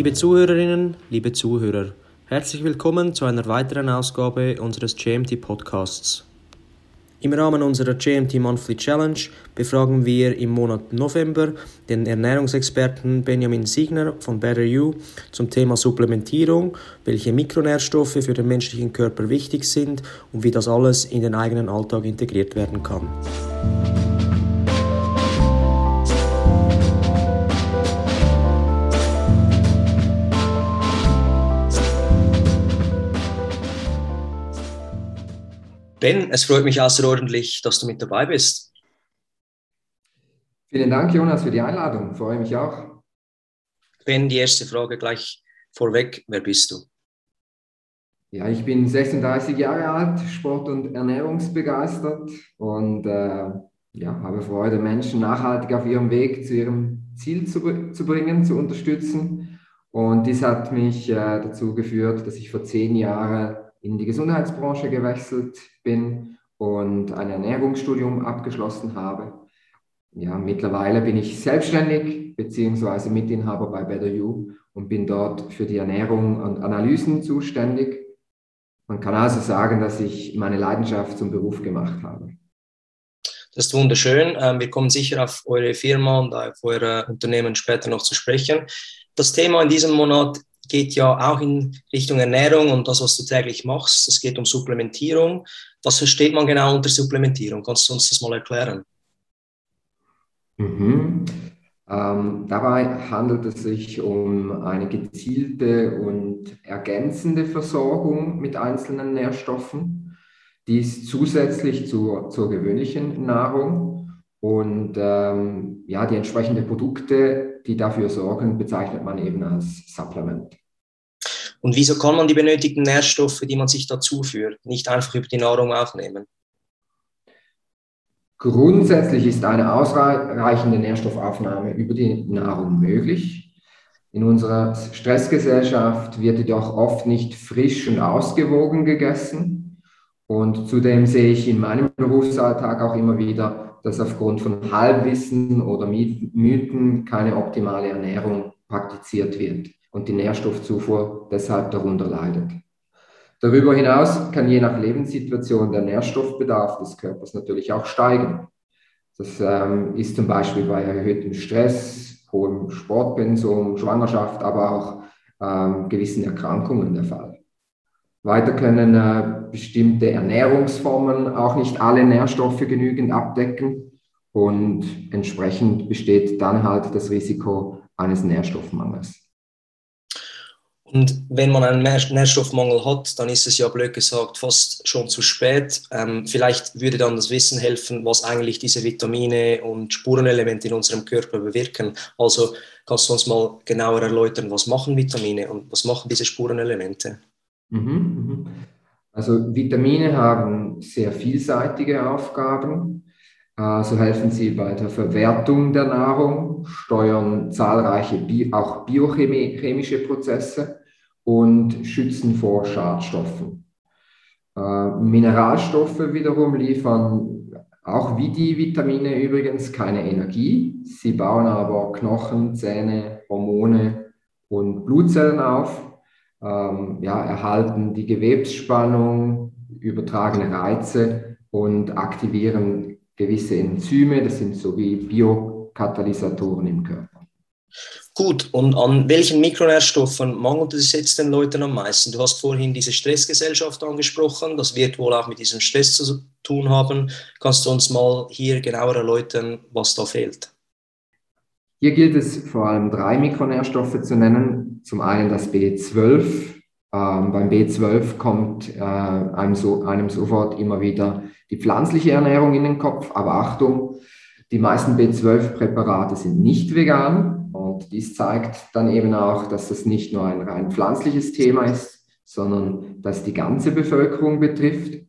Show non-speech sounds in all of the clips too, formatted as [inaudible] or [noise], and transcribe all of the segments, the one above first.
Liebe Zuhörerinnen, liebe Zuhörer, herzlich willkommen zu einer weiteren Ausgabe unseres GMT Podcasts. Im Rahmen unserer GMT Monthly Challenge befragen wir im Monat November den Ernährungsexperten Benjamin Siegner von Better You zum Thema Supplementierung, welche Mikronährstoffe für den menschlichen Körper wichtig sind und wie das alles in den eigenen Alltag integriert werden kann. Ben, es freut mich außerordentlich, dass du mit dabei bist. Vielen Dank, Jonas, für die Einladung. Freue mich auch. Ben, die erste Frage gleich vorweg. Wer bist du? Ja, ich bin 36 Jahre alt, Sport- und Ernährungsbegeistert und äh, ja, habe Freude, Menschen nachhaltig auf ihrem Weg zu ihrem Ziel zu, zu bringen, zu unterstützen. Und dies hat mich äh, dazu geführt, dass ich vor zehn Jahren in die Gesundheitsbranche gewechselt bin und ein Ernährungsstudium abgeschlossen habe. Ja, mittlerweile bin ich selbstständig bzw. Mitinhaber bei Better You und bin dort für die Ernährung und Analysen zuständig. Man kann also sagen, dass ich meine Leidenschaft zum Beruf gemacht habe. Das ist wunderschön. Ähm, wir kommen sicher auf eure Firma und auf eure Unternehmen später noch zu sprechen. Das Thema in diesem Monat geht ja auch in Richtung Ernährung und das, was du täglich machst. Es geht um Supplementierung. Was versteht man genau unter Supplementierung? Kannst du uns das mal erklären? Mhm. Ähm, dabei handelt es sich um eine gezielte und ergänzende Versorgung mit einzelnen Nährstoffen. Dies zusätzlich zur, zur gewöhnlichen Nahrung. Und ähm, ja, die entsprechenden Produkte, die dafür sorgen, bezeichnet man eben als Supplement. Und wieso kann man die benötigten Nährstoffe, die man sich da zuführt, nicht einfach über die Nahrung aufnehmen? Grundsätzlich ist eine ausreichende Nährstoffaufnahme über die Nahrung möglich. In unserer Stressgesellschaft wird jedoch oft nicht frisch und ausgewogen gegessen. Und zudem sehe ich in meinem Berufsalltag auch immer wieder, dass aufgrund von Halbwissen oder Mythen keine optimale Ernährung praktiziert wird und die Nährstoffzufuhr deshalb darunter leidet. Darüber hinaus kann je nach Lebenssituation der Nährstoffbedarf des Körpers natürlich auch steigen. Das ähm, ist zum Beispiel bei erhöhtem Stress, hohem Sportpensum, Schwangerschaft, aber auch ähm, gewissen Erkrankungen der Fall. Weiter können äh, bestimmte Ernährungsformen auch nicht alle Nährstoffe genügend abdecken und entsprechend besteht dann halt das Risiko eines Nährstoffmangels. Und wenn man einen Nährstoffmangel hat, dann ist es ja blöd gesagt fast schon zu spät. Ähm, vielleicht würde dann das Wissen helfen, was eigentlich diese Vitamine und Spurenelemente in unserem Körper bewirken. Also kannst du uns mal genauer erläutern, was machen Vitamine und was machen diese Spurenelemente? Mhm, mhm. Also Vitamine haben sehr vielseitige Aufgaben. So helfen sie bei der Verwertung der Nahrung, steuern zahlreiche auch biochemische Prozesse und schützen vor Schadstoffen. Äh, Mineralstoffe wiederum liefern auch wie die Vitamine übrigens keine Energie. Sie bauen aber Knochen, Zähne, Hormone und Blutzellen auf, ähm, ja, erhalten die Gewebsspannung, übertragene Reize und aktivieren gewisse Enzyme. Das sind so wie Biokatalysatoren im Körper. Gut, und an welchen Mikronährstoffen mangelt es jetzt den Leuten am meisten? Du hast vorhin diese Stressgesellschaft angesprochen, das wird wohl auch mit diesem Stress zu tun haben. Kannst du uns mal hier genauer erläutern, was da fehlt? Hier gilt es vor allem drei Mikronährstoffe zu nennen. Zum einen das B12. Ähm, beim B12 kommt äh, einem, so, einem sofort immer wieder die pflanzliche Ernährung in den Kopf. Aber Achtung, die meisten B12-Präparate sind nicht vegan. Und dies zeigt dann eben auch, dass das nicht nur ein rein pflanzliches Thema ist, sondern dass die ganze Bevölkerung betrifft.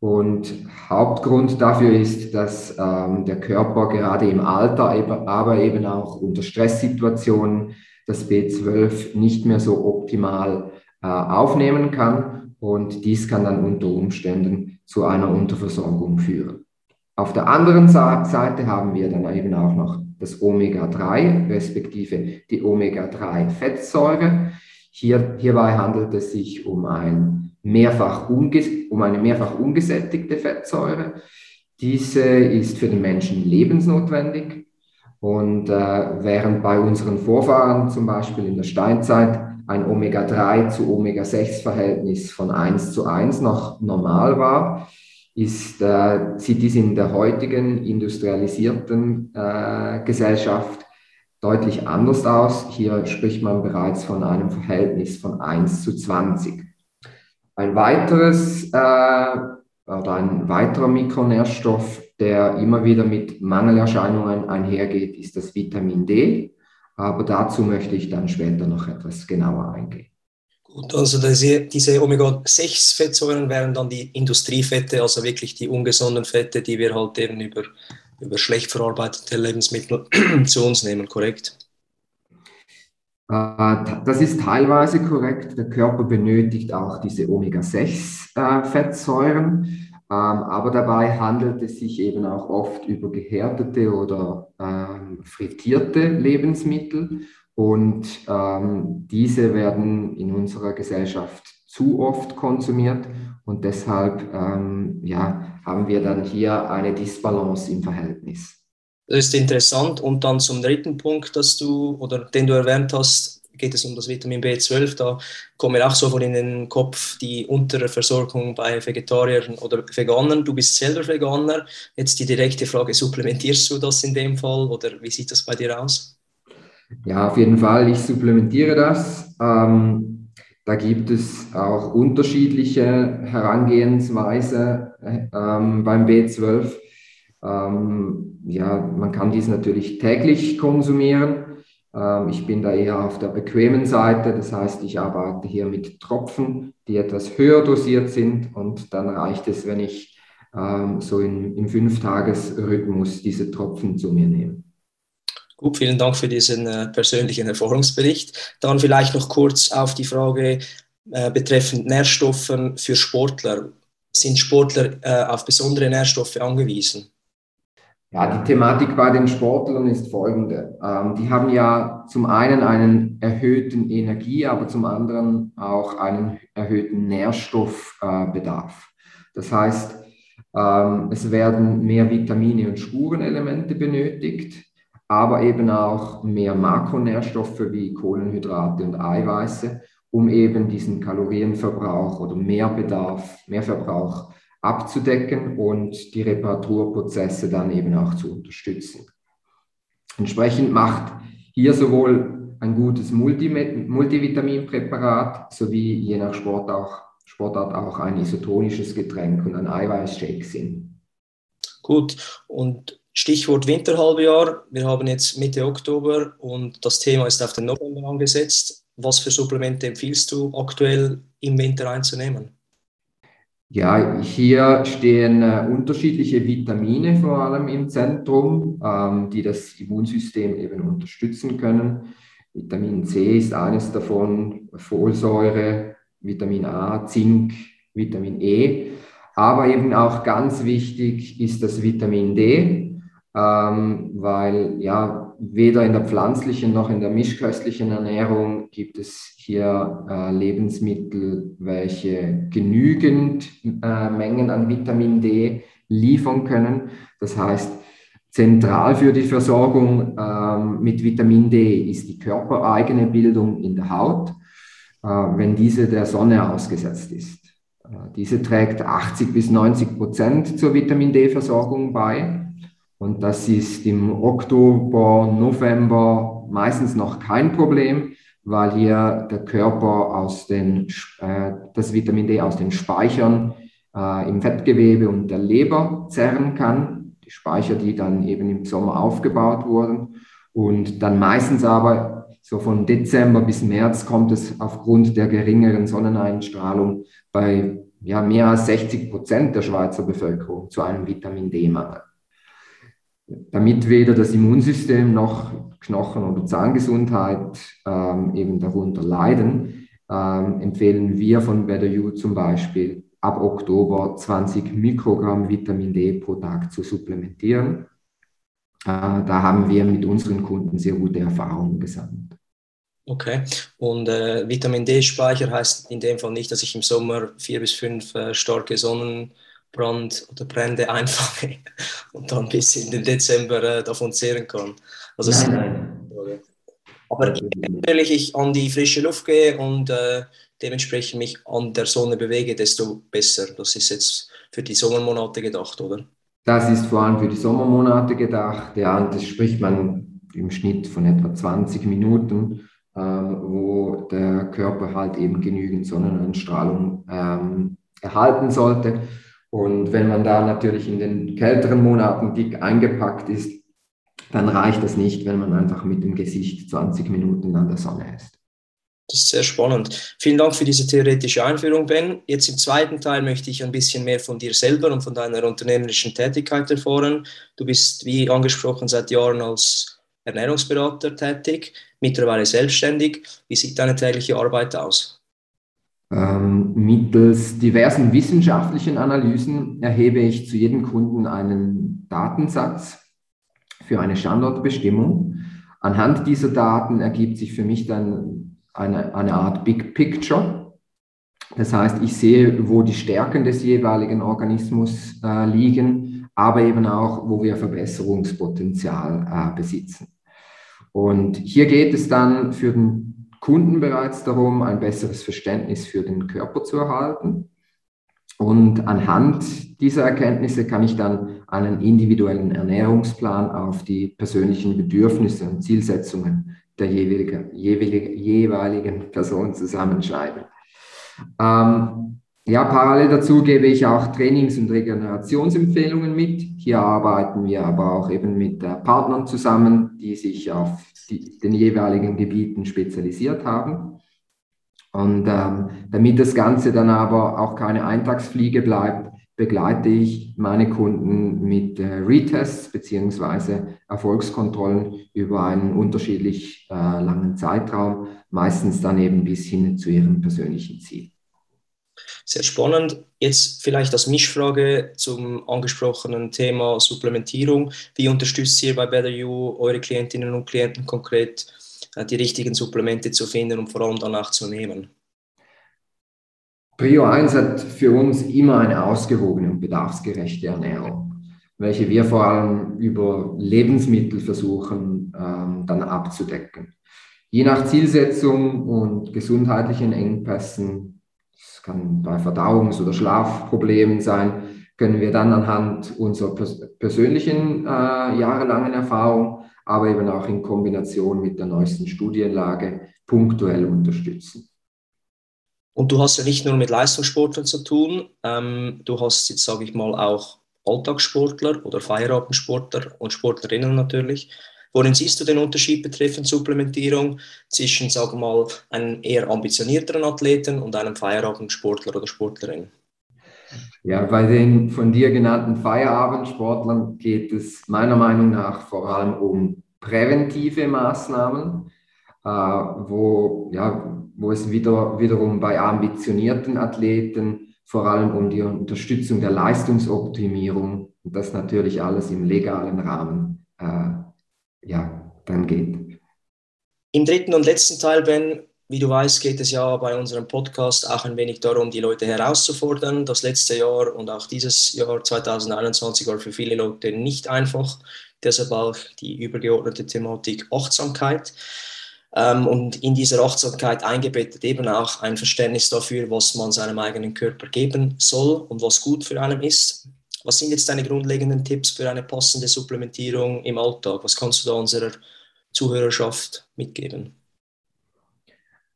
Und Hauptgrund dafür ist, dass ähm, der Körper gerade im Alter, aber eben auch unter Stresssituationen das B12 nicht mehr so optimal äh, aufnehmen kann. Und dies kann dann unter Umständen zu einer Unterversorgung führen. Auf der anderen Seite haben wir dann eben auch noch das Omega-3 respektive die Omega-3-Fettsäure. Hier, hierbei handelt es sich um, ein mehrfach um eine mehrfach ungesättigte Fettsäure. Diese ist für den Menschen lebensnotwendig. Und äh, während bei unseren Vorfahren zum Beispiel in der Steinzeit ein Omega-3 zu Omega-6-Verhältnis von 1 zu 1 noch normal war, ist, äh, sieht dies in der heutigen industrialisierten äh, Gesellschaft deutlich anders aus. Hier spricht man bereits von einem Verhältnis von 1 zu 20. Ein weiteres äh, oder ein weiterer Mikronährstoff, der immer wieder mit Mangelerscheinungen einhergeht, ist das Vitamin D. Aber dazu möchte ich dann später noch etwas genauer eingehen. Gut, also diese, diese Omega-6-Fettsäuren wären dann die Industriefette, also wirklich die ungesunden Fette, die wir halt eben über, über schlecht verarbeitete Lebensmittel [clears throat] zu uns nehmen, korrekt? Äh, das ist teilweise korrekt. Der Körper benötigt auch diese Omega-6-Fettsäuren, ähm, aber dabei handelt es sich eben auch oft über gehärtete oder ähm, frittierte Lebensmittel. Und ähm, diese werden in unserer Gesellschaft zu oft konsumiert und deshalb ähm, ja, haben wir dann hier eine Disbalance im Verhältnis. Das ist interessant. Und dann zum dritten Punkt, dass du oder den du erwähnt hast, geht es um das Vitamin B12. Da kommt mir auch sofort in den Kopf die Unterversorgung bei Vegetariern oder Veganern. Du bist selber Veganer. Jetzt die direkte Frage: Supplementierst du das in dem Fall oder wie sieht das bei dir aus? Ja, auf jeden Fall. Ich supplementiere das. Ähm, da gibt es auch unterschiedliche Herangehensweise ähm, beim B12. Ähm, ja, man kann dies natürlich täglich konsumieren. Ähm, ich bin da eher auf der bequemen Seite. Das heißt, ich arbeite hier mit Tropfen, die etwas höher dosiert sind. Und dann reicht es, wenn ich ähm, so in, im Fünf-Tages-Rhythmus diese Tropfen zu mir nehme. Gut, vielen Dank für diesen äh, persönlichen Erfahrungsbericht. Dann vielleicht noch kurz auf die Frage äh, betreffend Nährstoffe für Sportler. Sind Sportler äh, auf besondere Nährstoffe angewiesen? Ja, die Thematik bei den Sportlern ist folgende. Ähm, die haben ja zum einen einen erhöhten Energie, aber zum anderen auch einen erhöhten Nährstoffbedarf. das heißt, ähm, es werden mehr Vitamine und Spurenelemente benötigt aber eben auch mehr Makronährstoffe wie Kohlenhydrate und Eiweiße, um eben diesen Kalorienverbrauch oder Mehrbedarf, Mehrverbrauch abzudecken und die Reparaturprozesse dann eben auch zu unterstützen. Entsprechend macht hier sowohl ein gutes Multivitaminpräparat sowie je nach Sport auch, Sportart auch ein isotonisches Getränk und ein Eiweißshake Sinn. Gut, und Stichwort Winterhalbjahr. Wir haben jetzt Mitte Oktober und das Thema ist auf den November angesetzt. Was für Supplemente empfiehlst du aktuell im Winter einzunehmen? Ja, hier stehen äh, unterschiedliche Vitamine vor allem im Zentrum, ähm, die das Immunsystem eben unterstützen können. Vitamin C ist eines davon, Folsäure, Vitamin A, Zink, Vitamin E. Aber eben auch ganz wichtig ist das Vitamin D, ähm, weil ja weder in der pflanzlichen noch in der mischköstlichen Ernährung gibt es hier äh, Lebensmittel, welche genügend äh, Mengen an Vitamin D liefern können. Das heißt, zentral für die Versorgung ähm, mit Vitamin D ist die körpereigene Bildung in der Haut, äh, wenn diese der Sonne ausgesetzt ist. Äh, diese trägt 80 bis 90 Prozent zur Vitamin D-Versorgung bei. Und das ist im Oktober, November meistens noch kein Problem, weil hier der Körper aus den, äh, das Vitamin D aus den Speichern äh, im Fettgewebe und der Leber zerren kann. Die Speicher, die dann eben im Sommer aufgebaut wurden. Und dann meistens aber so von Dezember bis März kommt es aufgrund der geringeren Sonneneinstrahlung bei ja, mehr als 60 Prozent der Schweizer Bevölkerung zu einem Vitamin D-Mangel damit weder das Immunsystem noch Knochen- oder Zahngesundheit ähm, eben darunter leiden, ähm, empfehlen wir von Better You zum Beispiel ab Oktober 20 Mikrogramm Vitamin D pro Tag zu supplementieren. da haben wir mit unseren Kunden sehr gute Erfahrungen gesammelt. Okay. Und äh, Vitamin D-Speicher heißt in dem Fall nicht, dass ich im Sommer vier bis fünf äh, starke Sonnenbrand oder Brände [laughs] einfange und dann bis in den Dezember äh, davon zehren kann. Also nein, nein. Aber natürlich ich an die frische Luft gehe und äh, dementsprechend mich an der Sonne bewege, desto besser. Das ist jetzt für die Sommermonate gedacht, oder? Das ist vor allem für die Sommermonate gedacht. Ja, und das spricht man im Schnitt von etwa 20 Minuten, ähm, wo der Körper halt eben genügend Sonneneinstrahlung ähm, erhalten sollte. Und wenn man da natürlich in den kälteren Monaten dick eingepackt ist, dann reicht das nicht, wenn man einfach mit dem Gesicht 20 Minuten an der Sonne ist. Das ist sehr spannend. Vielen Dank für diese theoretische Einführung, Ben. Jetzt im zweiten Teil möchte ich ein bisschen mehr von dir selber und von deiner unternehmerischen Tätigkeit erfahren. Du bist, wie angesprochen, seit Jahren als Ernährungsberater tätig, mittlerweile selbstständig. Wie sieht deine tägliche Arbeit aus? Ähm, mittels diversen wissenschaftlichen Analysen erhebe ich zu jedem Kunden einen Datensatz für eine Standortbestimmung. Anhand dieser Daten ergibt sich für mich dann eine, eine Art Big Picture. Das heißt, ich sehe, wo die Stärken des jeweiligen Organismus äh, liegen, aber eben auch, wo wir Verbesserungspotenzial äh, besitzen. Und hier geht es dann für den Kunden bereits darum, ein besseres Verständnis für den Körper zu erhalten. Und anhand dieser Erkenntnisse kann ich dann einen individuellen Ernährungsplan auf die persönlichen Bedürfnisse und Zielsetzungen der jeweilige, jeweilige, jeweiligen Person zusammenschreiben. Ähm, ja, parallel dazu gebe ich auch Trainings- und Regenerationsempfehlungen mit. Hier arbeiten wir aber auch eben mit äh, Partnern zusammen, die sich auf die, den jeweiligen Gebieten spezialisiert haben. Und ähm, damit das Ganze dann aber auch keine Eintagsfliege bleibt, begleite ich meine Kunden mit äh, Retests beziehungsweise Erfolgskontrollen über einen unterschiedlich äh, langen Zeitraum, meistens dann eben bis hin zu ihrem persönlichen Ziel. Sehr spannend. Jetzt vielleicht als Mischfrage zum angesprochenen Thema Supplementierung. Wie unterstützt ihr bei Better You eure Klientinnen und Klienten konkret, äh, die richtigen Supplemente zu finden und vor allem danach zu nehmen? Prio 1 hat für uns immer eine ausgewogene und bedarfsgerechte Ernährung, welche wir vor allem über Lebensmittel versuchen ähm, dann abzudecken. Je nach Zielsetzung und gesundheitlichen Engpässen, es kann bei Verdauungs- oder Schlafproblemen sein, können wir dann anhand unserer pers persönlichen äh, jahrelangen Erfahrung, aber eben auch in Kombination mit der neuesten Studienlage punktuell unterstützen. Und du hast ja nicht nur mit Leistungssportlern zu tun, ähm, du hast jetzt, sage ich mal, auch Alltagssportler oder Feierabendsportler und Sportlerinnen natürlich. Worin siehst du den Unterschied betreffend Supplementierung zwischen, sagen mal, einem eher ambitionierteren Athleten und einem Feierabendsportler oder Sportlerin? Ja, bei den von dir genannten Feierabendsportlern geht es meiner Meinung nach vor allem um präventive Maßnahmen, äh, wo ja, wo es wieder, wiederum bei ambitionierten Athleten vor allem um die Unterstützung der Leistungsoptimierung und das natürlich alles im legalen Rahmen äh, ja, dann geht. Im dritten und letzten Teil, Ben, wie du weißt, geht es ja bei unserem Podcast auch ein wenig darum, die Leute herauszufordern. Das letzte Jahr und auch dieses Jahr 2021 war für viele Leute nicht einfach. Deshalb auch die übergeordnete Thematik Achtsamkeit. Ähm, und in dieser Achtsamkeit eingebettet eben auch ein Verständnis dafür, was man seinem eigenen Körper geben soll und was gut für einen ist. Was sind jetzt deine grundlegenden Tipps für eine passende Supplementierung im Alltag? Was kannst du da unserer Zuhörerschaft mitgeben?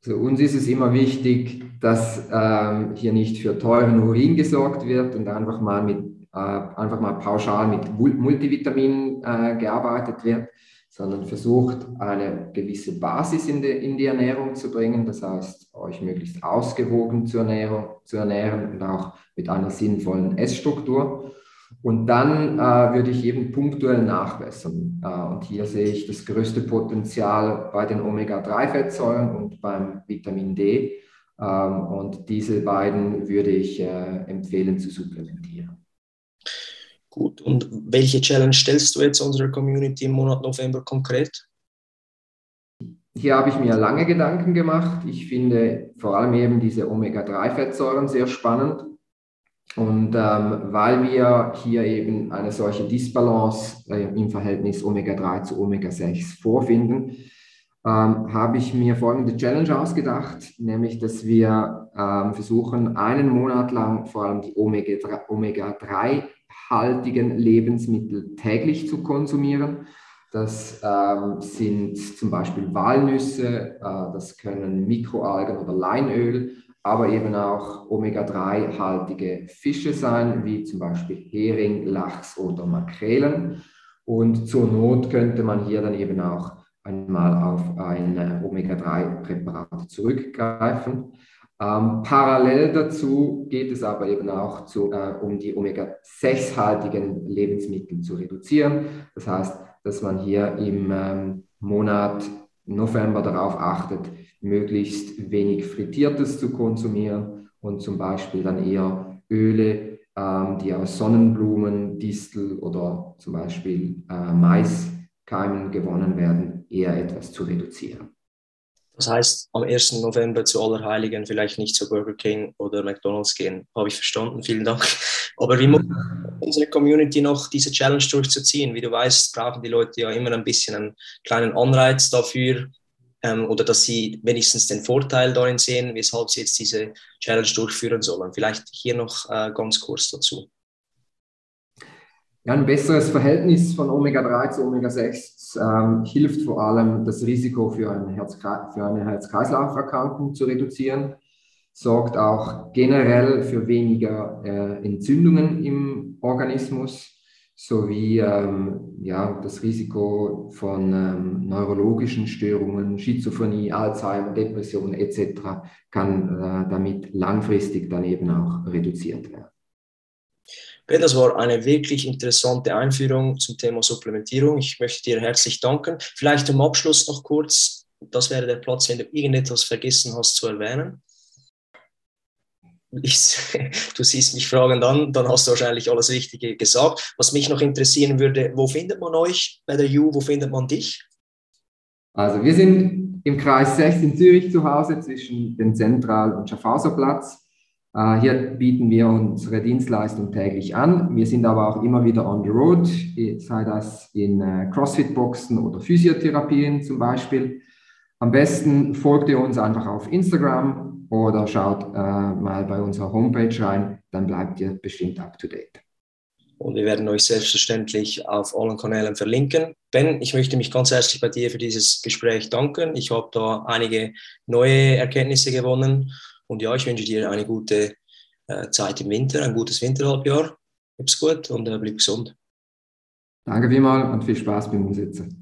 Für uns ist es immer wichtig, dass ähm, hier nicht für teuren Urin gesorgt wird und einfach mal mit äh, einfach mal pauschal mit Multivitaminen äh, gearbeitet wird, sondern versucht, eine gewisse Basis in die, in die Ernährung zu bringen. Das heißt, euch möglichst ausgewogen zu, ernähren, zu ernähren und auch mit einer sinnvollen Essstruktur. Und dann äh, würde ich eben punktuell nachbessern. Äh, und hier sehe ich das größte Potenzial bei den Omega-3-Fettsäuren und beim Vitamin D. Ähm, und diese beiden würde ich äh, empfehlen zu supplementieren. Gut, und welche Challenge stellst du jetzt unserer Community im Monat November konkret? Hier habe ich mir lange Gedanken gemacht. Ich finde vor allem eben diese Omega-3-Fettsäuren sehr spannend. Und ähm, weil wir hier eben eine solche Disbalance äh, im Verhältnis Omega-3 zu Omega-6 vorfinden, ähm, habe ich mir folgende Challenge ausgedacht, nämlich dass wir ähm, versuchen, einen Monat lang vor allem die Omega-3-haltigen Lebensmittel täglich zu konsumieren. Das ähm, sind zum Beispiel Walnüsse, äh, das können Mikroalgen oder Leinöl, aber eben auch Omega-3-haltige Fische sein, wie zum Beispiel Hering, Lachs oder Makrelen. Und zur Not könnte man hier dann eben auch einmal auf ein äh, Omega-3-Präparat zurückgreifen. Ähm, parallel dazu geht es aber eben auch zu, äh, um die Omega-6-haltigen Lebensmittel zu reduzieren. Das heißt, dass man hier im ähm, Monat November darauf achtet, möglichst wenig Frittiertes zu konsumieren und zum Beispiel dann eher Öle, ähm, die aus Sonnenblumen, Distel oder zum Beispiel äh, Maiskeimen gewonnen werden, eher etwas zu reduzieren. Das heißt, am 1. November zu Allerheiligen vielleicht nicht zu Burger King oder McDonalds gehen. Habe ich verstanden, vielen Dank. Aber wie muss unsere Community noch diese Challenge durchzuziehen? Wie du weißt, brauchen die Leute ja immer ein bisschen einen kleinen Anreiz dafür ähm, oder dass sie wenigstens den Vorteil darin sehen, weshalb sie jetzt diese Challenge durchführen sollen. Vielleicht hier noch äh, ganz kurz dazu. Ja, ein besseres Verhältnis von Omega-3 zu Omega-6 ähm, hilft vor allem, das Risiko für, ein Herz für eine Herz-Kreislauf-Erkrankung zu reduzieren, sorgt auch generell für weniger äh, Entzündungen im Organismus sowie ähm, ja, das Risiko von ähm, neurologischen Störungen, Schizophrenie, Alzheimer, Depression etc. kann äh, damit langfristig dann eben auch reduziert werden. Das war eine wirklich interessante Einführung zum Thema Supplementierung. Ich möchte dir herzlich danken. Vielleicht zum Abschluss noch kurz, das wäre der Platz, wenn du irgendetwas vergessen hast zu erwähnen. Ich, [laughs] du siehst mich fragend an, dann hast du wahrscheinlich alles Wichtige gesagt. Was mich noch interessieren würde, wo findet man euch bei der U, wo findet man dich? Also wir sind im Kreis 6 in Zürich zu Hause zwischen dem Zentral- und Schaffhauserplatz. Äh, hier bieten wir unsere Dienstleistung täglich an. Wir sind aber auch immer wieder on the road, sei das in äh, CrossFit-Boxen oder Physiotherapien zum Beispiel. Am besten folgt ihr uns einfach auf Instagram oder schaut äh, mal bei unserer Homepage rein, dann bleibt ihr bestimmt up to date. Und wir werden euch selbstverständlich auf allen Kanälen verlinken. Ben, ich möchte mich ganz herzlich bei dir für dieses Gespräch danken. Ich habe da einige neue Erkenntnisse gewonnen und ja, ich wünsche dir eine gute äh, Zeit im Winter, ein gutes Winterhalbjahr. Hab's gut und äh, bleib gesund. Danke vielmals und viel Spaß beim Umsetzen.